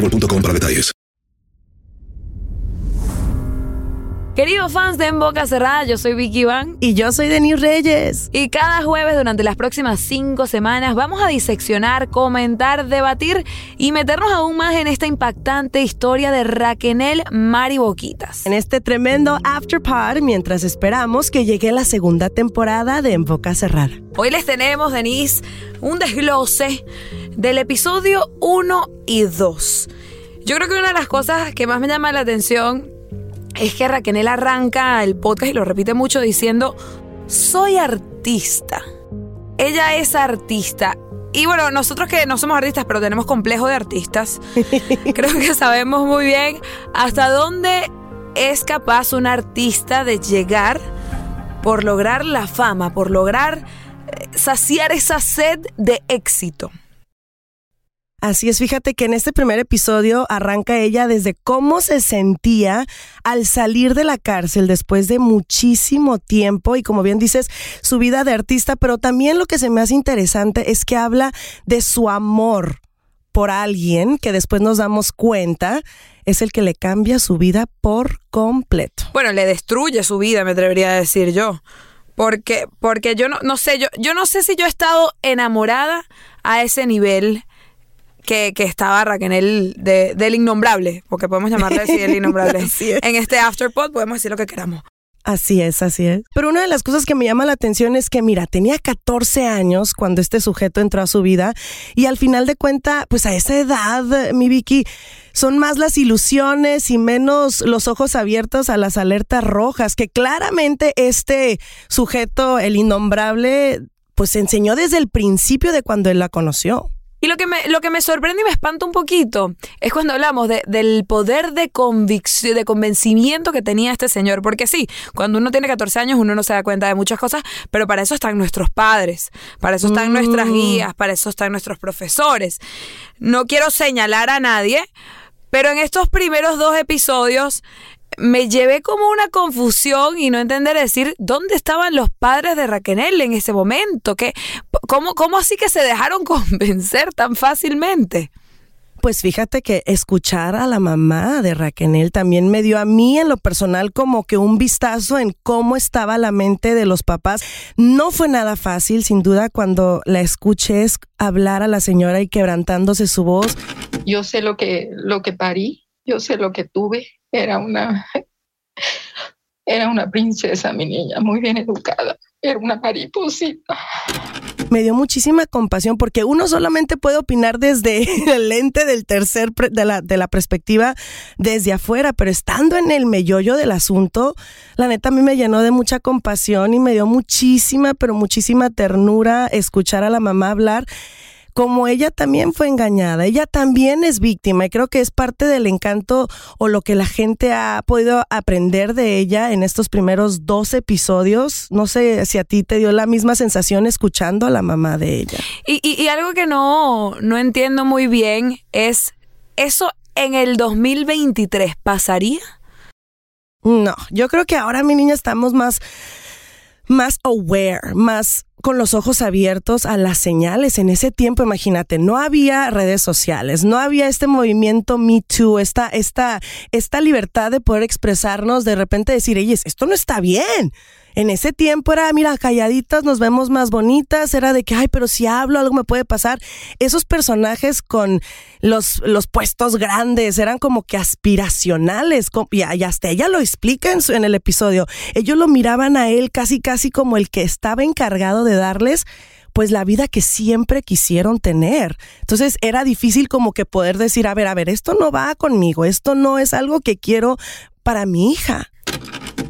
boostmobile.com para detalles. Queridos fans de En Boca Cerrada, yo soy Vicky Van. Y yo soy Denis Reyes. Y cada jueves durante las próximas cinco semanas vamos a diseccionar, comentar, debatir y meternos aún más en esta impactante historia de Raquenel Mari Boquitas. En este tremendo afterpod mientras esperamos que llegue la segunda temporada de En Boca Cerrada. Hoy les tenemos, Denise, un desglose del episodio 1 y 2. Yo creo que una de las cosas que más me llama la atención es que Raquel arranca el podcast y lo repite mucho diciendo, soy artista. Ella es artista. Y bueno, nosotros que no somos artistas, pero tenemos complejo de artistas, creo que sabemos muy bien hasta dónde es capaz un artista de llegar por lograr la fama, por lograr eh, saciar esa sed de éxito. Así es, fíjate que en este primer episodio arranca ella desde cómo se sentía al salir de la cárcel después de muchísimo tiempo y como bien dices, su vida de artista, pero también lo que se me hace interesante es que habla de su amor por alguien que después nos damos cuenta es el que le cambia su vida por completo. Bueno, le destruye su vida, me atrevería a decir yo. Porque, porque yo no, no sé, yo, yo no sé si yo he estado enamorada a ese nivel que, que estaba Raquel de, del innombrable, porque podemos llamarle así el innombrable. En este afterpod podemos decir lo que queramos. Así es, así es. Pero una de las cosas que me llama la atención es que, mira, tenía 14 años cuando este sujeto entró a su vida y al final de cuenta, pues a esa edad, mi Vicky, son más las ilusiones y menos los ojos abiertos a las alertas rojas, que claramente este sujeto, el innombrable, pues enseñó desde el principio de cuando él la conoció. Y lo que me, lo que me sorprende y me espanta un poquito es cuando hablamos de, del poder de convicción, de convencimiento que tenía este señor. Porque sí, cuando uno tiene 14 años uno no se da cuenta de muchas cosas, pero para eso están nuestros padres, para eso están nuestras Mm. guías, para eso están nuestros profesores. No quiero señalar a nadie, pero en estos primeros dos episodios me llevé como una confusión y no entender decir dónde estaban los padres de Raquel en ese momento. ¿Qué, cómo, ¿Cómo así que se dejaron convencer tan fácilmente? Pues fíjate que escuchar a la mamá de Raquel también me dio a mí en lo personal como que un vistazo en cómo estaba la mente de los papás. No fue nada fácil, sin duda, cuando la escuché es- hablar a la señora y quebrantándose su voz. Yo sé lo que, lo que parí, yo sé lo que tuve. Era una, era una princesa, mi niña, muy bien educada. Era una mariposita. Me dio muchísima compasión porque uno solamente puede opinar desde el lente del tercer, de la, de la perspectiva desde afuera, pero estando en el meollo del asunto, la neta a mí me llenó de mucha compasión y me dio muchísima, pero muchísima ternura escuchar a la mamá hablar como ella también fue engañada, ella también es víctima y creo que es parte del encanto o lo que la gente ha podido aprender de ella en estos primeros dos episodios. No sé si a ti te dio la misma sensación escuchando a la mamá de ella. Y, y- y algo que no, no entiendo muy bien es, ¿eso en el 2023 pasaría? No, yo creo que ahora mi niña estamos más más aware, más con los ojos abiertos a las señales. En ese tiempo, imagínate, no había redes sociales, no había este movimiento Me Too, esta, esta, esta libertad de poder expresarnos, de repente decir, oye, esto no está bien. En ese tiempo era, mira, calladitas, nos vemos más bonitas, era de que, ay, pero si hablo algo me puede pasar. Esos personajes con los, los puestos grandes eran como que aspiracionales, y, hasta ella lo explica en, en el episodio. Ellos lo miraban a él casi, casi como el que estaba encargado de darles pues la vida que siempre quisieron tener. Entonces era difícil como que poder decir, a ver, a ver, esto no va conmigo, esto no es algo que quiero para mi hija.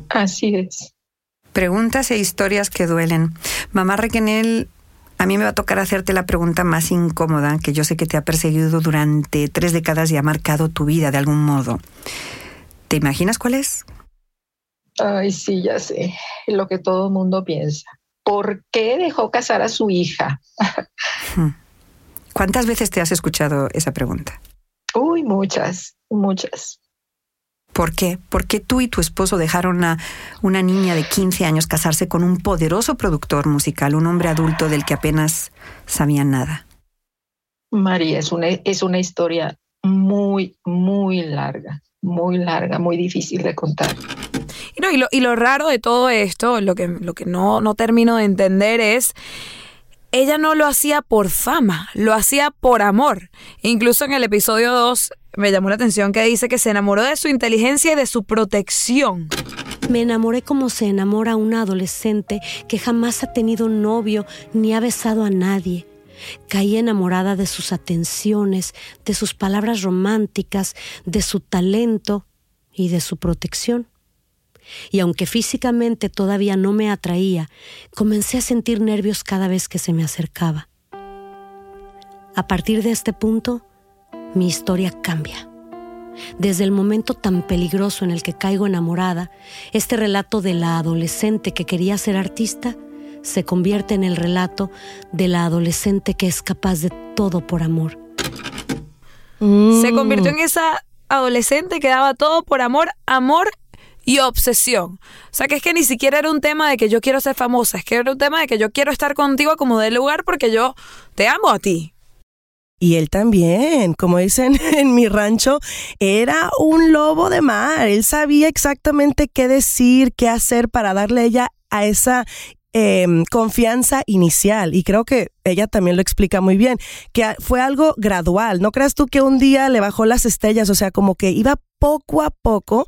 Así es. Preguntas e historias que duelen. Mamá Requenel, a mí me va a tocar hacerte la pregunta más incómoda, que yo sé que te ha perseguido durante tres décadas y ha marcado tu vida de algún modo. ¿Te imaginas cuál es? Ay, sí, ya sé. Lo que todo el mundo piensa. ¿Por qué dejó casar a su hija? ¿Cuántas veces te has escuchado esa pregunta? Uy, muchas, muchas. ¿Por qué? ¿Por qué tú y tu esposo dejaron a una niña de 15 años casarse con un poderoso productor musical, un hombre adulto del que apenas sabían nada? María, es una, es una historia muy, muy larga, muy larga, muy difícil de contar. Y, no, y, lo, y lo raro de todo esto, lo que, lo que no, no termino de entender es ella no lo hacía por fama, lo hacía por amor. Incluso en el episodio 2 me llamó la atención que dice que se enamoró de su inteligencia y de su protección. Me enamoré como se enamora un adolescente que jamás ha tenido novio ni ha besado a nadie. Caí enamorada de sus atenciones, de sus palabras románticas, de su talento y de su protección. Y aunque físicamente todavía no me atraía, comencé a sentir nervios cada vez que se me acercaba. A partir de este punto, mi historia cambia. Desde el momento tan peligroso en el que caigo enamorada, este relato de la adolescente que quería ser artista se convierte en el relato de la adolescente que es capaz de todo por amor. Se convirtió en esa adolescente que daba todo por amor, amor y obsesión. O sea, que es que ni siquiera era un tema de que yo quiero ser famosa, es que era un tema de que yo quiero estar contigo como de lugar porque yo te amo a ti. Y él también, como dicen en mi rancho, era un lobo de mar. Él sabía exactamente qué decir, qué hacer para darle ella a esa em, confianza inicial. Y creo que ella también lo explica muy bien, que fue algo gradual. No creas tú que un día le bajó las estrellas, o sea, como que iba poco a poco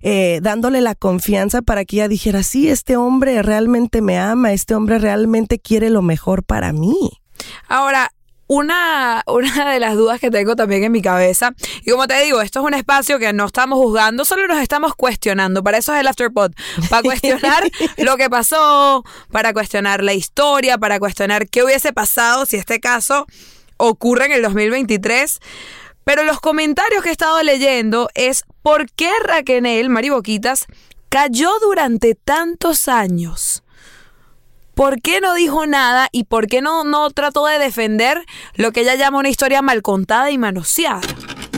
eh, dándole la confianza para que ella dijera, sí, este hombre realmente me ama, este hombre realmente quiere lo mejor para mí. Ahora, una, una de las dudas que tengo también en mi cabeza, y como te digo, esto es un espacio que no estamos juzgando, solo nos estamos cuestionando. Para eso es el Afterpod, para cuestionar lo que pasó, para cuestionar la historia, para cuestionar qué hubiese pasado si este caso ocurre en el 2023. Pero los comentarios que he estado leyendo es por qué Raquel Mariboquitas cayó durante tantos años. ¿Por qué no dijo nada y por qué no, no trató de defender lo que ella llama una historia mal contada y manoseada?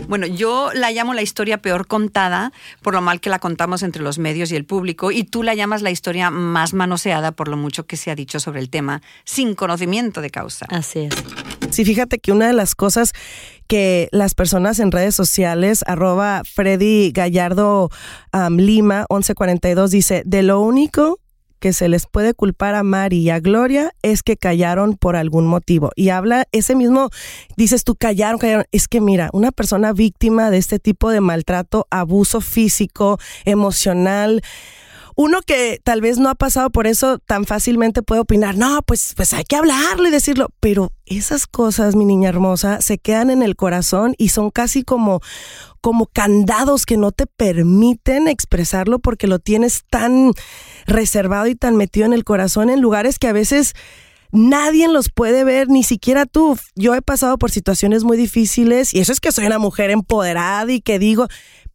Bueno, yo la llamo la historia peor contada por lo mal que la contamos entre los medios y el público y tú la llamas la historia más manoseada por lo mucho que se ha dicho sobre el tema sin conocimiento de causa. Así es. Sí, fíjate que una de las cosas que las personas en redes sociales, arroba Freddy Gallardo Lima 1142, dice, de lo único que se les puede culpar a Mari y a Gloria es que callaron por algún motivo. Y habla ese mismo, dices tú, callaron, callaron. Es que mira, una persona víctima de este tipo de maltrato, abuso físico, emocional, uno que tal vez no ha pasado por eso tan fácilmente puede opinar, no, pues, pues hay que hablarlo y decirlo, pero esas cosas, mi niña hermosa, se quedan en el corazón y son casi como como candados que no te permiten expresarlo porque lo tienes tan reservado y tan metido en el corazón en lugares que a veces nadie los puede ver, ni siquiera tú. Yo he pasado por situaciones muy difíciles y eso es que soy una mujer empoderada y que digo,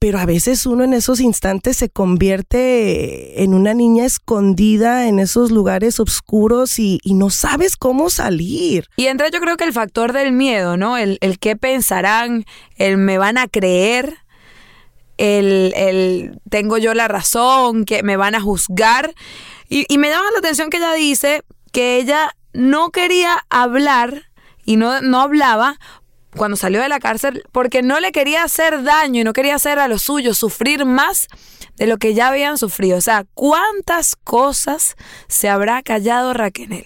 pero a veces uno en esos instantes se convierte en una niña escondida en esos lugares oscuros y, no sabes cómo salir. Y entra yo creo que el factor del miedo, ¿no? El, el qué pensarán, el me van a creer, el, el tengo yo la razón, que me van a juzgar. Y, me llama la atención que ella dice que ella no quería hablar y no, no hablaba cuando salió de la cárcel porque no le quería hacer daño y no quería hacer a los suyos sufrir más de lo que ya habían sufrido. O sea, ¿cuántas cosas se habrá callado Raquel?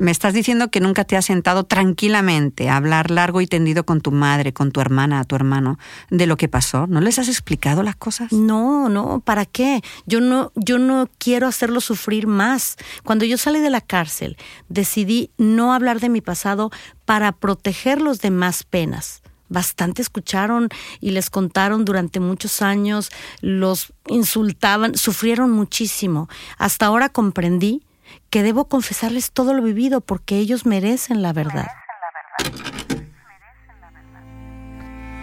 Me estás diciendo que nunca te has sentado tranquilamente a hablar largo y tendido con tu madre, con tu hermana, a tu hermano, de lo que pasó. ¿No les has explicado las cosas? No, no, ¿para qué? Yo no, yo no quiero hacerlo sufrir más. Cuando yo salí de la cárcel, decidí no hablar de mi pasado para protegerlos de más penas bastante escucharon y les contaron durante muchos años, los insultaban, sufrieron muchísimo. Hasta ahora comprendí que debo confesarles todo lo vivido porque ellos merecen la verdad.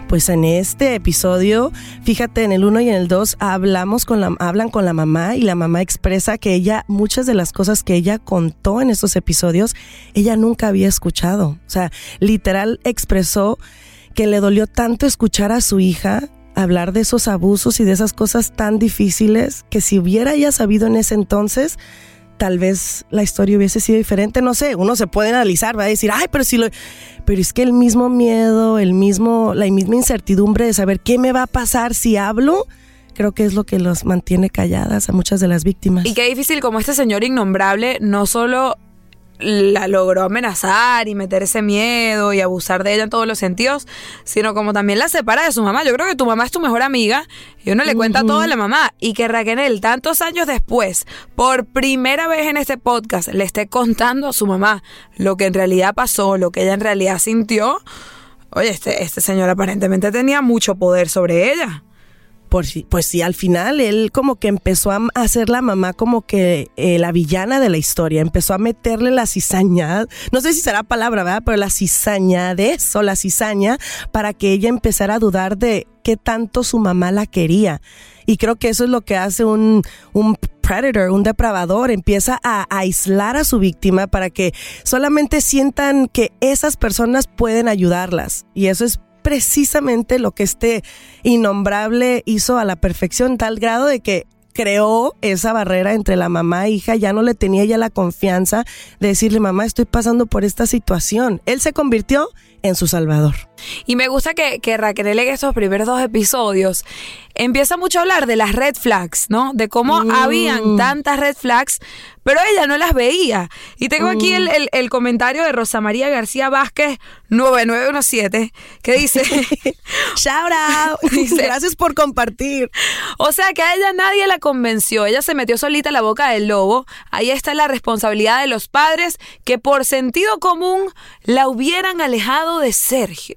Pues en este episodio, fíjate, en el 1 y en el 2 hablamos con la, hablan con la mamá y la mamá expresa que ella, muchas de las cosas que ella contó en estos episodios, ella nunca había escuchado. O sea, literal expresó que le dolió tanto escuchar a su hija hablar de esos abusos y de esas cosas tan difíciles que si hubiera ella sabido en ese entonces, tal vez la historia hubiese sido diferente, no sé, uno se puede analizar, va a decir, ay, pero si lo... Pero es que el mismo miedo, el mismo, la misma incertidumbre de saber qué me va a pasar si hablo, creo que es lo que los mantiene calladas a muchas de las víctimas. Y qué difícil como este señor innombrable no solo la logró amenazar y meter ese miedo y abusar de ella en todos los sentidos, sino como también la separa de su mamá. Yo creo que tu mamá es tu mejor amiga y uno le cuenta todo a la mamá y que Raquel tantos años después, por primera vez en este podcast, le esté contando a su mamá lo que en realidad pasó, lo que ella en realidad sintió. Oye, este, este señor aparentemente tenía mucho poder sobre ella pues sí, al final él como que empezó a hacer la mamá como que eh, la villana de la historia, empezó a meterle la cizaña, no sé si será palabra, ¿verdad? Pero la cizaña de eso, la cizaña, para que ella empezara a dudar de qué tanto su mamá la quería. Y creo que eso es lo que hace un, un predator, un depravador, empieza a aislar a su víctima para que solamente sientan que esas personas pueden ayudarlas. Y eso es precisamente lo que este innombrable hizo a la perfección, tal grado de que creó esa barrera entre la mamá e hija, ya no le tenía ya la confianza de decirle, mamá, estoy pasando por esta situación. Él se convirtió en su salvador. Y me gusta que, que Raquel en estos primeros dos episodios empieza mucho a hablar de las red flags, ¿no? De cómo mm. habían tantas red flags, pero ella no las veía. Y tengo aquí el, el, comentario de Rosa María García Vázquez 9917, que dice, shout out, gracias por compartir. O sea que a ella nadie la convenció, ella se metió solita en la boca del lobo. Ahí está la responsabilidad de los padres que por sentido común la hubieran alejado de Sergio.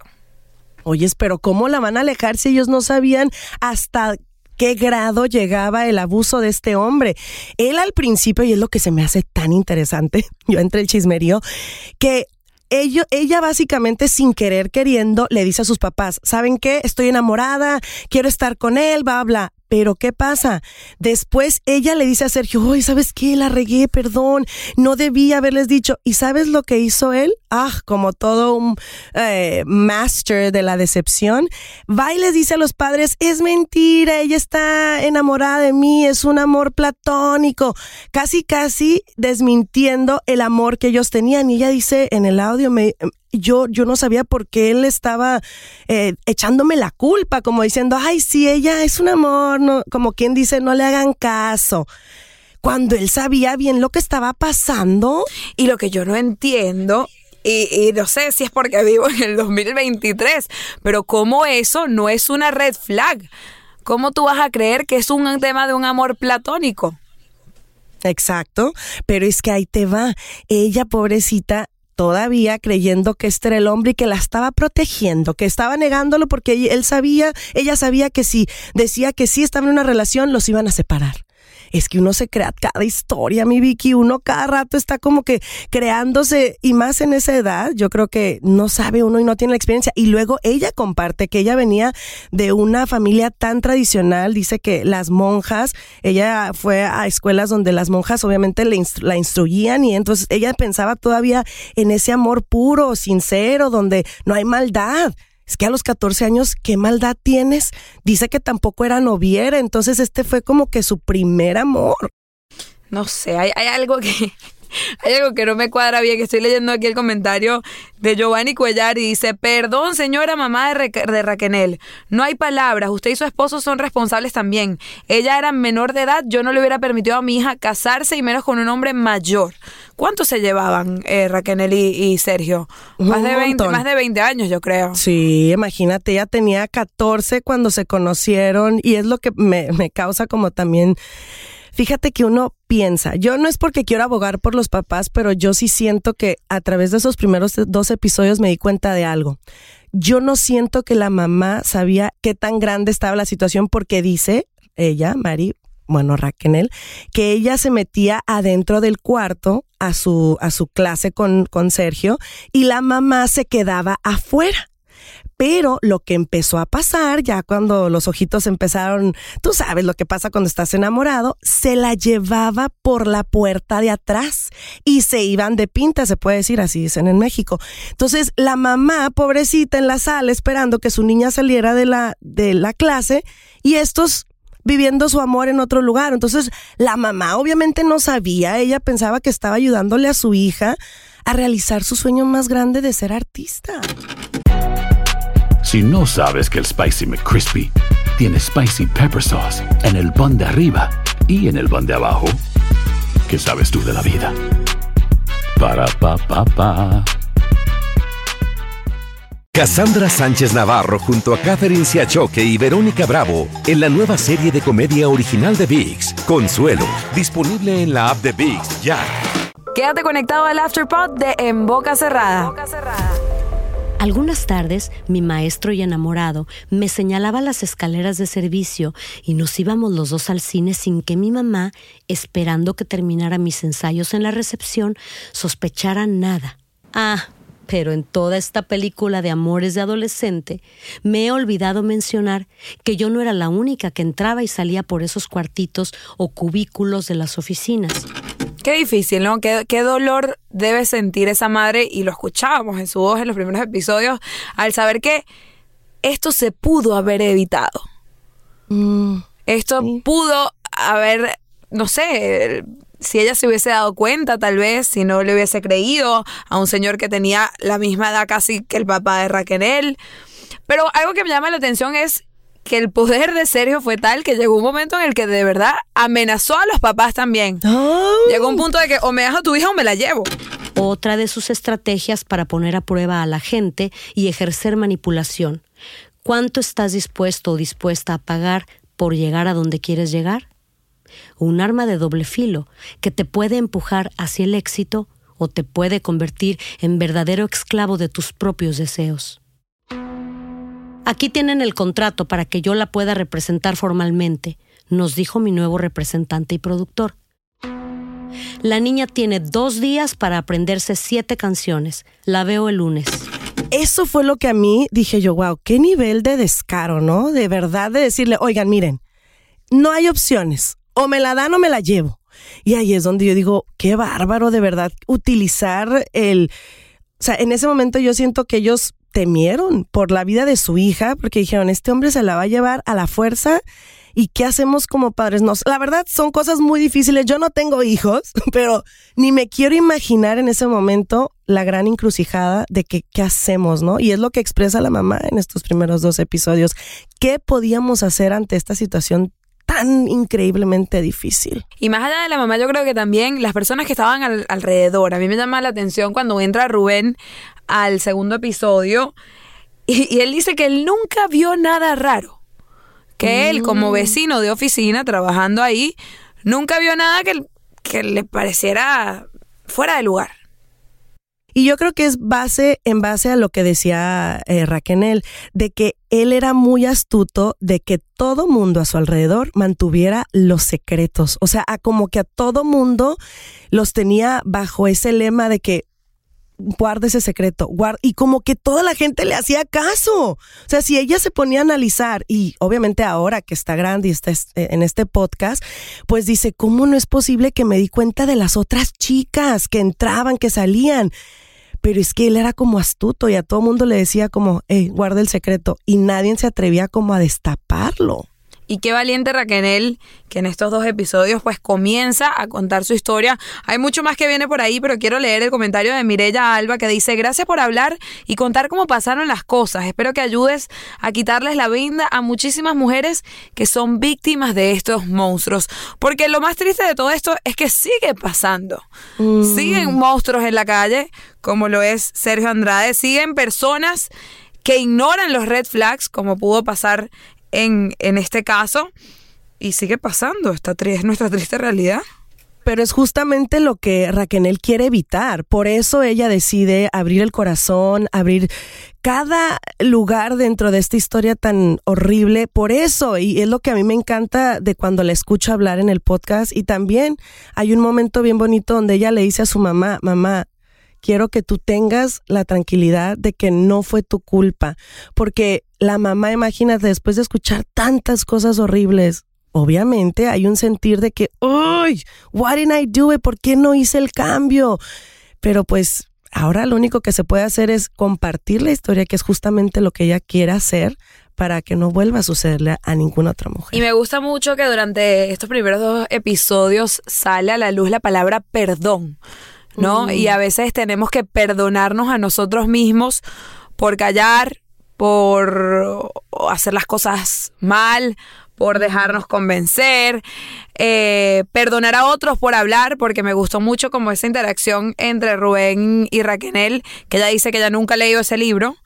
Oye, pero ¿cómo la van a alejar si ellos no sabían hasta qué grado llegaba el abuso de este hombre. Él al principio, y es lo que se me hace tan interesante, yo entre el chismerío, que ella básicamente sin querer queriendo le dice a sus papás, ¿saben qué? Estoy enamorada, quiero estar con él, bla, bla. Pero ¿qué pasa? Después ella le dice a Sergio, ¡ay, ¿sabes qué? La regué, perdón, no debía haberles dicho. ¿Y sabes lo que hizo él? Ah, como todo un eh, master de la decepción. Va y les dice a los padres, es mentira, ella está enamorada de mí, es un amor platónico. Casi, casi desmintiendo el amor que ellos tenían. Y ella dice en el audio, me, yo, yo no sabía por qué él estaba eh, echándome la culpa, como diciendo, ay, sí, ella es un amor, no, como quien dice, no le hagan caso. Cuando él sabía bien lo que estaba pasando. Y lo que yo no entiendo y, y, no sé si es porque vivo en el 2023, pero ¿cómo eso no es una red flag? ¿Cómo tú vas a creer que es un tema de un amor platónico? Exacto, pero es que ahí te va. Ella, pobrecita, todavía creyendo que este era el hombre y que la estaba protegiendo, que estaba negándolo porque él sabía, ella sabía que si decía que sí estaba en una relación, los iban a separar es que uno se crea cada historia, mi Vicky, uno cada rato está como que creándose y más en esa edad, yo creo que no sabe uno y no tiene la experiencia. Y luego ella comparte que ella venía de una familia tan tradicional, dice que las monjas, ella fue a escuelas donde las monjas obviamente la instruían y entonces ella pensaba todavía en ese amor puro, sincero, donde no hay maldad es que a los 14 años, ¿qué maldad tienes? Dice que tampoco era noviera, entonces este fue como que su primer amor. no sé, hay, algo que hay algo que no me cuadra bien. Estoy leyendo aquí el comentario de Giovanni Cuellar y dice, perdón señora mamá de, de Raquenel, no hay palabras, usted y su esposo son responsables también. Ella era menor de edad, yo no le hubiera permitido a mi hija casarse y menos con un hombre mayor. ¿Cuánto se llevaban eh, Raquenel y, Sergio? Más de, 20, más de 20 años, yo creo. Sí, imagínate, ella tenía 14 cuando se conocieron y es lo que me, me causa como también Fíjate que uno piensa, yo no es porque quiero abogar por los papás, pero yo sí siento que a través de esos primeros dos episodios me di cuenta de algo. Yo no siento que la mamá sabía qué tan grande estaba la situación porque dice ella, Mari, bueno, Raquel, que ella se metía adentro del cuarto a su, a su clase con, con Sergio y la mamá se quedaba afuera. Pero lo que empezó a pasar, ya cuando los ojitos empezaron, tú sabes lo que pasa cuando estás enamorado, se la llevaba por la puerta de atrás y se iban de pinta, se puede decir, así dicen en México. Entonces, la mamá, pobrecita, en la sala esperando que su niña saliera de la, de la clase y estos viviendo su amor en otro lugar. Entonces, la mamá obviamente no sabía, ella pensaba que estaba ayudándole a su hija a realizar su sueño más grande de ser artista. Si no sabes que el Spicy McCrispy tiene Spicy Pepper Sauce en el pan de arriba y en el pan de abajo, ¿qué sabes tú de la vida? Para, pa, pa, pa. Cassandra Sánchez Navarro junto a Catherine Siachoque y Verónica Bravo en la nueva serie de comedia original de VIX, Consuelo, disponible en la app de VIX ya. Quédate conectado al Afterpod de En Boca Cerrada. En Boca Cerrada. Algunas tardes mi maestro y enamorado me señalaba las escaleras de servicio y nos íbamos los dos al cine sin que mi mamá, esperando que terminara mis ensayos en la recepción, sospechara nada. Ah, pero en toda esta película de amores de adolescente me he olvidado mencionar que yo no era la única que entraba y salía por esos cuartitos o cubículos de las oficinas. Qué difícil, ¿no? Qué, qué, dolor debe sentir esa madre, y lo escuchábamos en su voz en los primeros episodios, al saber que esto se pudo haber evitado. Mm, esto pudo haber, no sé, si ella se hubiese dado cuenta, tal vez, si no le hubiese creído a un señor que tenía la misma edad casi que el papá de Raquel. Pero algo que me llama la atención es que el poder de Sergio fue tal que llegó un momento en el que de verdad amenazó a los papás también. Llegó un punto de que o me das a tu hija o me la llevo. Otra de sus estrategias para poner a prueba a la gente y ejercer manipulación. ¿Cuánto estás dispuesto o dispuesta a pagar por llegar a donde quieres llegar? Un arma de doble filo que te puede empujar hacia el éxito o te puede convertir en verdadero esclavo de tus propios deseos. Aquí tienen el contrato para que yo la pueda representar formalmente, nos dijo mi nuevo representante y productor. La niña tiene dos días para aprenderse siete canciones. La veo el lunes. Eso fue lo que a mí dije yo, wow, qué nivel de descaro, ¿no? De verdad de decirle, oigan, miren, no hay opciones. O me la dan o me la llevo. Y ahí es donde yo digo, qué bárbaro de verdad utilizar el... O sea, en ese momento yo siento que ellos temieron por la vida de su hija porque dijeron, este hombre se la va a llevar a la fuerza y qué hacemos como padres. No, la verdad son cosas muy difíciles. Yo no tengo hijos, pero ni me quiero imaginar en ese momento la gran encrucijada de que qué hacemos, ¿no? Y es lo que expresa la mamá en estos primeros dos episodios. ¿Qué podíamos hacer ante esta situación tan increíblemente difícil. Y más allá de la mamá, yo creo que también las personas que estaban alrededor, a mí me llama la atención cuando entra Rubén al segundo episodio y, él dice que él nunca vio nada raro, que él como mm. vecino de oficina trabajando ahí, nunca vio nada que, que le pareciera fuera de lugar. Y yo creo que es base en base a lo que decía eh, Raquel, de que él era muy astuto de que todo mundo a su alrededor mantuviera los secretos. O sea, a como que a todo mundo los tenía bajo ese lema de que guarda ese secreto, guarda, y como que toda la gente le hacía caso. O sea, si ella se ponía a analizar, y obviamente ahora que está grande y está en este podcast, pues dice, ¿cómo no es posible que me di cuenta de las otras chicas que entraban, que salían? Pero es que él era como astuto y a todo mundo le decía como, hey, guarda el secreto, y nadie se atrevía como a destaparlo. Y qué valiente Raquel, que en estos dos episodios pues comienza a contar su historia. Hay mucho más que viene por ahí, pero quiero leer el comentario de Mirella Alba que dice, gracias por hablar y contar cómo pasaron las cosas. Espero que ayudes a quitarles la venda a muchísimas mujeres que son víctimas de estos monstruos. Porque lo más triste de todo esto es que sigue pasando. Mm. Siguen monstruos en la calle, como lo es Sergio Andrade. Siguen personas que ignoran los red flags, como pudo pasar en, en este caso. Y sigue pasando, esta es nuestra triste realidad. Pero es justamente lo que Raquel quiere evitar. Por eso ella decide abrir el corazón, abrir cada lugar dentro de esta historia tan horrible. Por eso, y es lo que a mí me encanta de cuando la escucho hablar en el podcast. Y también hay un momento bien bonito donde ella le dice a su mamá, mamá, quiero que tú tengas la tranquilidad de que no fue tu culpa. Porque la mamá, imagínate, después de escuchar tantas cosas horribles, obviamente hay un sentir de que, ¡ay! ¿What did I do? it? ¿Por qué no hice el cambio? Pero pues ahora lo único que se puede hacer es compartir la historia, que es justamente lo que ella quiere hacer para que no vuelva a sucederle a ninguna otra mujer. Y me gusta mucho que durante estos primeros dos episodios sale a la luz la palabra perdón, ¿no? Y a veces tenemos que perdonarnos a nosotros mismos por callar, por hacer las cosas mal, por dejarnos convencer, eh, perdonar a otros por hablar, porque me gustó mucho como esa interacción entre Rubén y Raquel, que ella dice que ella nunca ha leído ese libro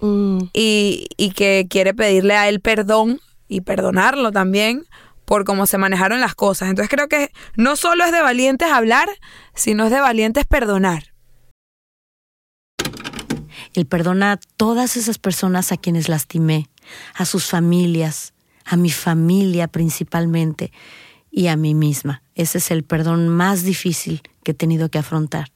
Mm, y, y que quiere pedirle a él perdón y perdonarlo también por cómo se manejaron las cosas. Entonces creo que no solo es de valientes hablar, sino es de valientes perdonar. El perdona a todas esas personas a quienes lastimé, a sus familias, a mi familia principalmente y a mí misma. Ese es el perdón más difícil que he tenido que afrontar.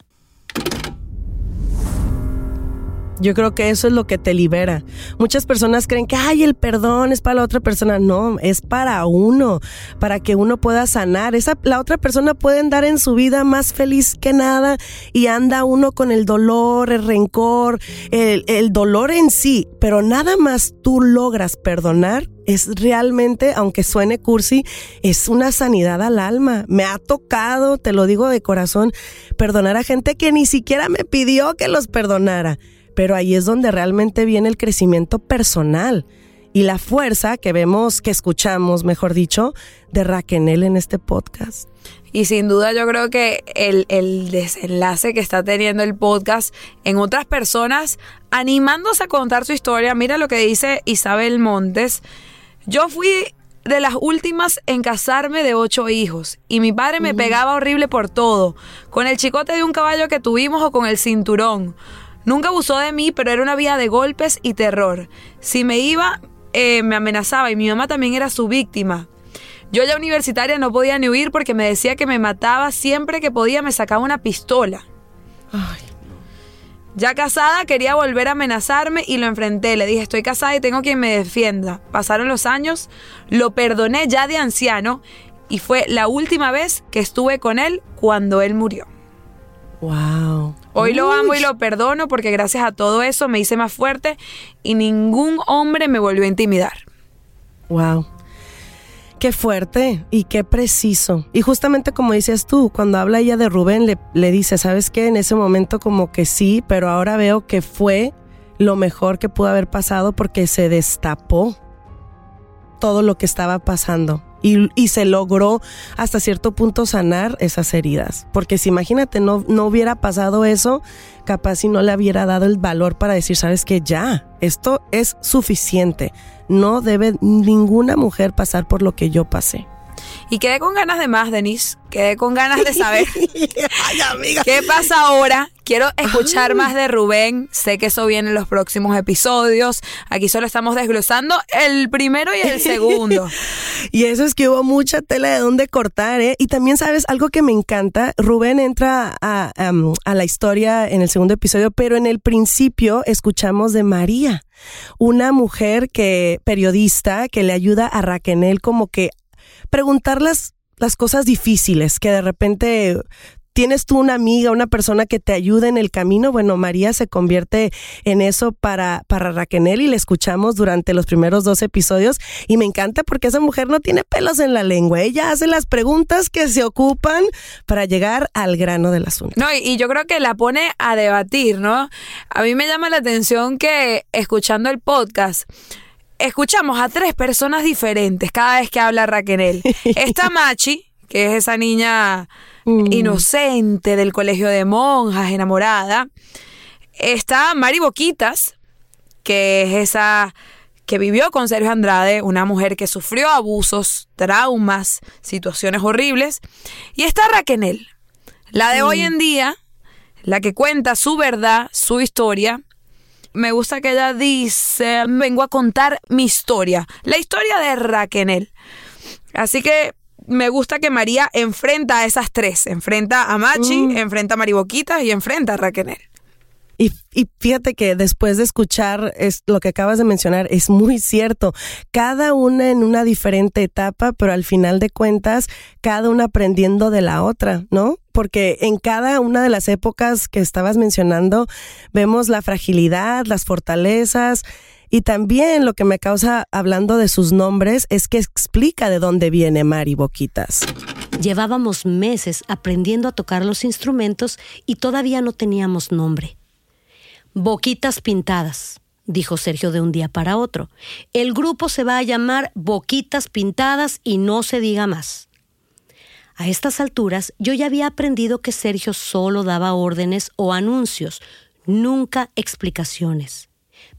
Yo creo que eso es lo que te libera. Muchas personas creen que, ay, el perdón es para la otra persona. No, es para uno, para que uno pueda sanar. Esa, la otra persona puede andar en su vida más feliz que nada y anda uno con el dolor, el rencor, el, el dolor en sí, pero nada más tú logras perdonar. Es realmente, aunque suene cursi, es una sanidad al alma. Me ha tocado, te lo digo de corazón, perdonar a gente que ni siquiera me pidió que los perdonara pero ahí es donde realmente viene el crecimiento personal y la fuerza que vemos, que escuchamos, mejor dicho, de Raquel en este podcast. Y sin duda yo creo que el, el desenlace que está teniendo el podcast en otras personas animándose a contar su historia, mira lo que dice Isabel Montes, yo fui de las últimas en casarme de ocho hijos y mi padre me pegaba horrible por todo, con el chicote de un caballo que tuvimos o con el cinturón. Nunca abusó de mí, pero era una vida de golpes y terror. Si me iba, eh, me amenazaba y mi mamá también era su víctima. Yo ya universitaria no podía ni huir porque me decía que me mataba siempre que podía, me sacaba una pistola. Ya casada quería volver a amenazarme y lo enfrenté. Le dije, estoy casada y tengo quien me defienda. Pasaron los años, lo perdoné ya de anciano y fue la última vez que estuve con él cuando él murió. Wow. Hoy lo amo y lo perdono porque gracias a todo eso me hice más fuerte y ningún hombre me volvió a intimidar. Wow. Qué fuerte y qué preciso. Y justamente como dices tú, cuando habla ella de Rubén, le, le dice, ¿sabes qué? En ese momento como que sí, pero ahora veo que fue lo mejor que pudo haber pasado porque se destapó todo lo que estaba pasando. Y, y, se logró hasta cierto punto sanar esas heridas. Porque si imagínate, no, no hubiera pasado eso, capaz si no le hubiera dado el valor para decir, sabes que ya, esto es suficiente. No debe ninguna mujer pasar por lo que yo pasé. Y quedé con ganas de más, Denise. Quedé con ganas de saber Ay, amiga. qué pasa ahora. Quiero escuchar más de Rubén. Sé que eso viene en los próximos episodios. Aquí solo estamos desglosando el primero y el segundo. y eso es que hubo mucha tela de dónde cortar, ¿eh? Y también, ¿sabes? Algo que me encanta. Rubén entra a, a, a la historia en el segundo episodio, pero en el principio escuchamos de María, una mujer que, periodista, que le ayuda a Raquel como que preguntar las, las cosas difíciles que de repente tienes tú una amiga, una persona que te ayude en el camino, bueno, María se convierte en eso para, para Raquel y le escuchamos durante los primeros dos episodios y me encanta porque esa mujer no tiene pelos en la lengua, ella hace las preguntas que se ocupan para llegar al grano del asunto. No, y, y yo creo que la pone a debatir, ¿no? A mí me llama la atención que escuchando el podcast, escuchamos a tres personas diferentes cada vez que habla Raquel. Está Machi, que es esa niña Mm. inocente del colegio de monjas, enamorada. Está Mari Boquitas, que es esa que vivió con Sergio Andrade, una mujer que sufrió abusos, traumas, situaciones horribles. Y está Raquel, la de hoy en día, la que cuenta su verdad, su historia. Me gusta que ella dice, vengo a contar mi historia, la historia de Raquel. Así que me gusta que María enfrenta a esas tres. Enfrenta a Machi, enfrenta a Mariboquitas y enfrenta a Raquel. Y, y fíjate que después de escuchar es, lo que acabas de mencionar, es muy cierto. Cada una en una diferente etapa, pero al final de cuentas, cada una aprendiendo de la otra, ¿no? Porque en cada una de las épocas que estabas mencionando, vemos la fragilidad, las fortalezas. Y también lo que me causa hablando de sus nombres es que explica de dónde viene Mari Boquitas. Llevábamos meses aprendiendo a tocar los instrumentos y todavía no teníamos nombre. Boquitas Pintadas, dijo Sergio de un día para otro. El grupo se va a llamar Boquitas Pintadas y no se diga más. A estas alturas yo ya había aprendido que Sergio solo daba órdenes o anuncios, nunca explicaciones.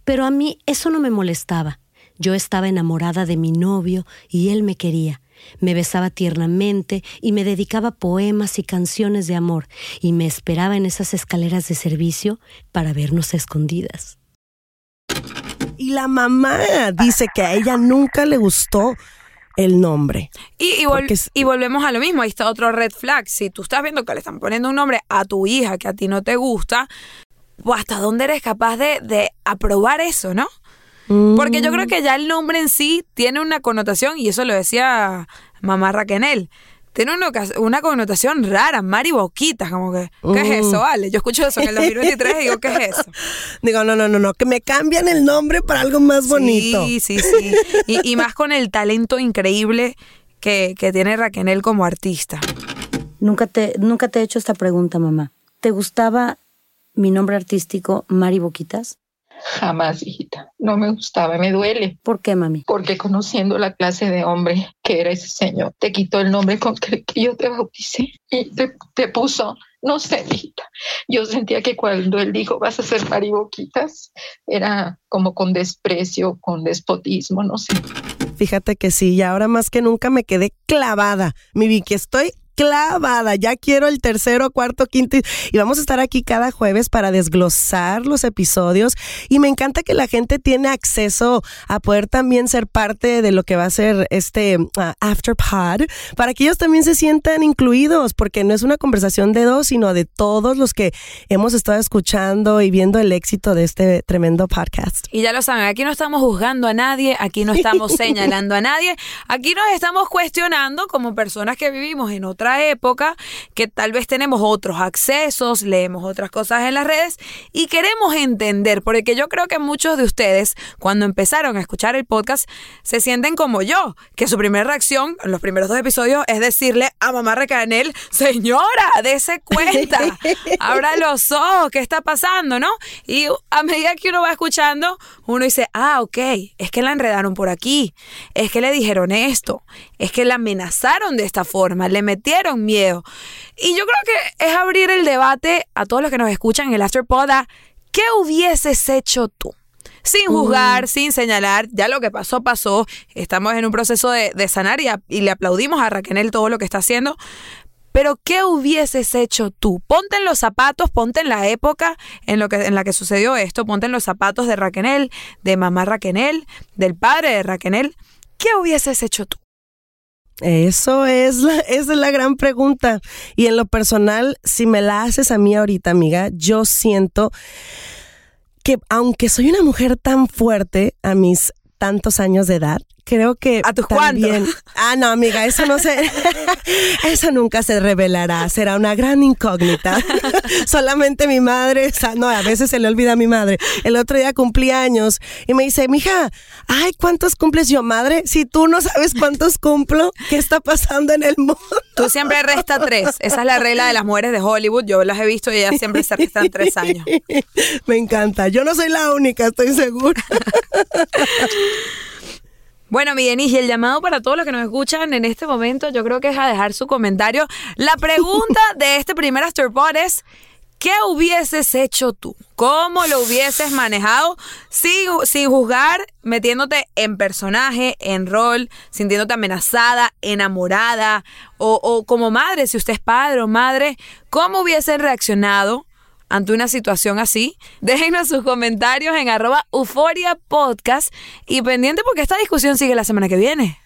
Pero a mí eso no me molestaba. Yo estaba enamorada de mi novio y él me quería. Me besaba tiernamente y me dedicaba poemas y canciones de amor y me esperaba en esas escaleras de servicio para vernos a escondidas. Y la mamá dice que a ella nunca le gustó el nombre. Y, y, vol y, volvemos a lo mismo, ahí está otro red flag. Si tú estás viendo que le están poniendo un nombre a tu hija que a ti no te gusta, hasta dónde eres capaz de, de aprobar eso, ¿no? Porque yo creo que ya el nombre en sí tiene una connotación, y eso lo decía mamá Raquel. Tiene una, una connotación rara, Mari Boquitas, como que, ¿qué es eso? Vale, yo escucho eso en el 2023 y digo, ¿qué es eso? Digo, no, no, no, no, que me cambian el nombre para algo más bonito. Sí, sí, sí. y, y, más con el talento increíble que, que tiene Raquel como artista. Nunca te, nunca te he hecho esta pregunta, mamá. ¿Te gustaba mi nombre artístico, Mari Boquitas? Jamás, hijita. No me gustaba, me duele. ¿Por qué, mami? Porque conociendo la clase de hombre que era ese señor, te quitó el nombre con que, que yo te bauticé y te, te, puso, no sé, hijita. Yo sentía que cuando él dijo, vas a ser mariboquitas, era como con desprecio, con despotismo, no sé. Fíjate que sí, y ahora más que nunca me quedé clavada. Mi Vicky, estoy clavada. Ya quiero el tercero, cuarto, quinto. Y vamos a estar aquí cada jueves para desglosar los episodios. Y me encanta que la gente tiene acceso a poder también ser parte de lo que va a ser este uh, After Pod, para que ellos también se sientan incluidos, porque no es una conversación de dos, sino de todos los que hemos estado escuchando y viendo el éxito de este tremendo podcast. Y ya lo saben, aquí no estamos juzgando a nadie, aquí no estamos señalando a nadie, aquí nos estamos cuestionando como personas que vivimos en otra época, que tal vez tenemos otros accesos, leemos otras cosas en las redes y queremos entender, porque yo creo que muchos de ustedes cuando empezaron a escuchar el podcast se sienten como yo, que su primera reacción en los primeros dos episodios es decirle a mamá Recanel, señora, dése cuenta, abra los ojos, ¿qué está pasando? ¿No? Y a medida que uno va escuchando, uno dice, ah, ok, es que la enredaron por aquí, es que le dijeron esto, es que la amenazaron de esta forma, le metieron miedo. Y yo creo que es abrir el debate a todos los que nos escuchan en el Afterpod a ¿qué hubieses hecho tú? Sin juzgar, sin señalar, ya lo que pasó, pasó. Estamos en un proceso de, de sanar y, a, y, le aplaudimos a Raquel todo lo que está haciendo. Pero ¿qué hubieses hecho tú? Ponte en los zapatos, ponte en la época en, lo que, en la que sucedió esto, ponte en los zapatos de Raquel, de mamá Raquel, del padre de Raquel. ¿Qué hubieses hecho tú? Eso es la, es la gran pregunta. Y en lo personal, si me la haces a mí ahorita, amiga, yo siento que aunque soy una mujer tan fuerte a mis tantos años de edad, creo que ¿A tus también. Ah, no, amiga, eso no se. eso nunca se revelará. Será una gran incógnita. Solamente mi madre. No, a veces se le olvida a mi madre. El otro día cumplí años y me dice, mija, ay, ¿cuántos cumples yo, madre? Si tú no sabes cuántos cumplo, ¿qué está pasando en el mundo? Tú siempre resta tres. Esa es la regla de las mujeres de Hollywood. Yo las he visto y ellas siempre se restan tres años. Me encanta. Yo no soy la única, estoy segura. Bueno, mi Denis, y el llamado para todos los que nos escuchan en este momento, yo creo que es a dejar su comentario. La pregunta de este primer Afterpod es, ¿qué hubieses hecho tú? ¿Cómo lo hubieses manejado sin, sin juzgar, metiéndote en personaje, en rol, sintiéndote amenazada, enamorada, o, o como madre, si usted es padre o madre, ¿cómo hubiesen reaccionado? Ante una situación así? Déjenos sus comentarios en arroba euforia podcast y pendiente porque esta discusión sigue la semana que viene.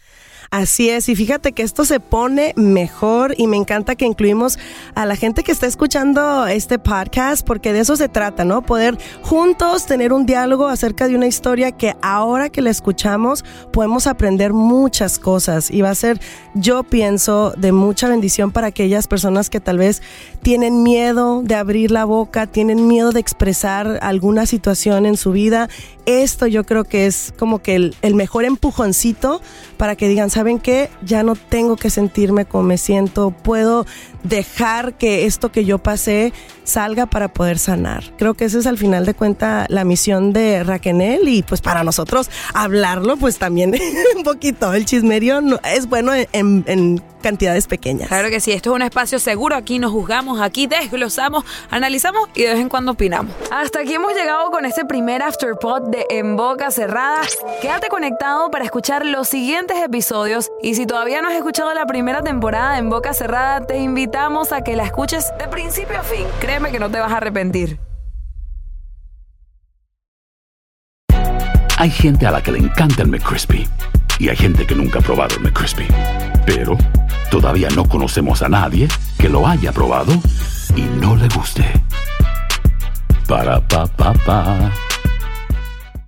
Así es, y fíjate que esto se pone mejor y me encanta que incluimos a la gente que está escuchando este podcast porque de eso se trata, ¿no? Poder juntos tener un diálogo acerca de una historia que ahora que la escuchamos podemos aprender muchas cosas y va a ser, yo pienso, de mucha bendición para aquellas personas que tal vez tienen miedo de abrir la boca, tienen miedo de expresar alguna situación en su vida. Esto yo creo que es como que el, el mejor empujoncito para que digan, ¿saben qué? Ya no tengo que sentirme como me siento, puedo dejar que esto que yo pasé salga para poder sanar. Creo que esa es al final de cuenta la misión de Raquel y pues para nosotros hablarlo pues también un poquito. El chismerío no- es bueno en, en cantidades pequeñas. Claro que sí, esto es un espacio seguro, aquí nos juzgamos, aquí desglosamos, analizamos y de vez en cuando opinamos. Hasta aquí hemos llegado con este primer Afterpod de En Boca Cerrada. Quédate conectado para escuchar los siguientes episodios y si todavía no has escuchado la primera temporada En Boca Cerrada, te invitamos a que la escuches de principio a fin. Créeme que no te vas a arrepentir. Hay gente a la que le encanta el McCrispy y hay gente que nunca ha probado el McCrispy. Pero todavía no conocemos a nadie que lo haya probado y no le guste. Para pa pa pa.